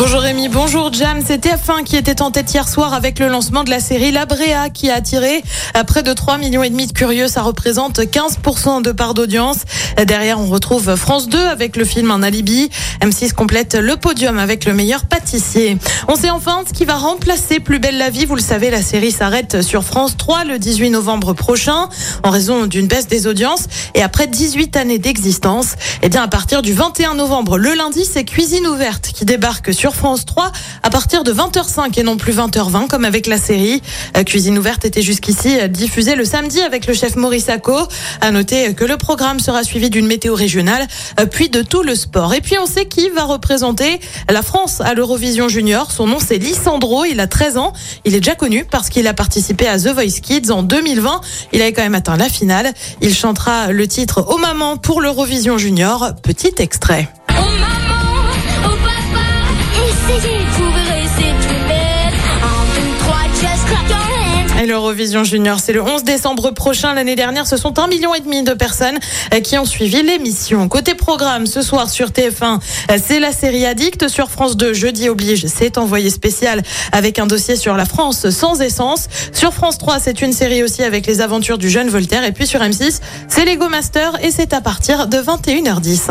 Bonjour Rémi, bonjour Jam. C'est TF1 qui était en tête hier soir avec le lancement de la série La Bréa qui a attiré près de 3 millions et demi de curieux. Ça représente 15% de part d'audience. Derrière, on retrouve France 2 avec le film Un alibi. M6 complète le podium avec le meilleur pâtissier. On sait enfin ce qui va remplacer Plus belle la vie. Vous le savez, la série s'arrête sur France 3 le 18 novembre prochain en raison d'une baisse des audiences. Et après 18 années d'existence, eh bien, à partir du 21 novembre, le lundi, c'est Cuisine ouverte qui débarque sur France 3 à partir de 20h05 et non plus 20h20 comme avec la série. Euh, Cuisine ouverte était jusqu'ici euh, diffusée le samedi avec le chef Maurice Sacco. À noter que le programme sera suivi d'une météo régionale euh, puis de tout le sport. Et puis on sait qui va représenter la France à l'Eurovision Junior. Son nom c'est Lissandro, il a 13 ans. Il est déjà connu parce qu'il a participé à The Voice Kids en 2020. Il avait quand même atteint la finale. Il chantera le titre Au maman pour l'Eurovision Junior. Petit extrait. Et l'Eurovision Junior, c'est le 11 décembre prochain. L'année dernière, ce sont un million et demi de personnes euh, qui ont suivi l'émission. Côté programme, ce soir sur TF1, euh, c'est la série Addict. Sur France 2, jeudi oblige, c'est envoyé spécial avec un dossier sur la France sans essence. Sur France 3, c'est une série aussi avec les aventures du jeune Voltaire. Et puis sur M6, c'est Lego Master et c'est à partir de 21h10.